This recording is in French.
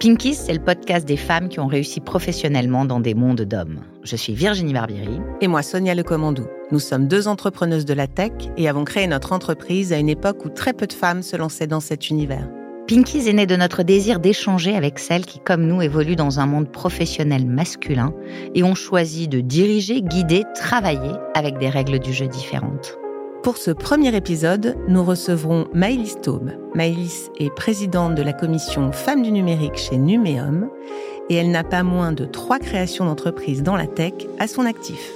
Pinkies, c'est le podcast des femmes qui ont réussi professionnellement dans des mondes d'hommes. Je suis Virginie Barbieri. Et moi, Sonia Lecommandou. Nous sommes deux entrepreneuses de la tech et avons créé notre entreprise à une époque où très peu de femmes se lançaient dans cet univers. Pinkies est né de notre désir d'échanger avec celles qui, comme nous, évoluent dans un monde professionnel masculin et ont choisi de diriger, guider, travailler avec des règles du jeu différentes. Pour ce premier épisode, nous recevrons Maëlys Taube. Maëlys est présidente de la commission Femmes du numérique chez Numéum et elle n'a pas moins de trois créations d'entreprises dans la tech à son actif.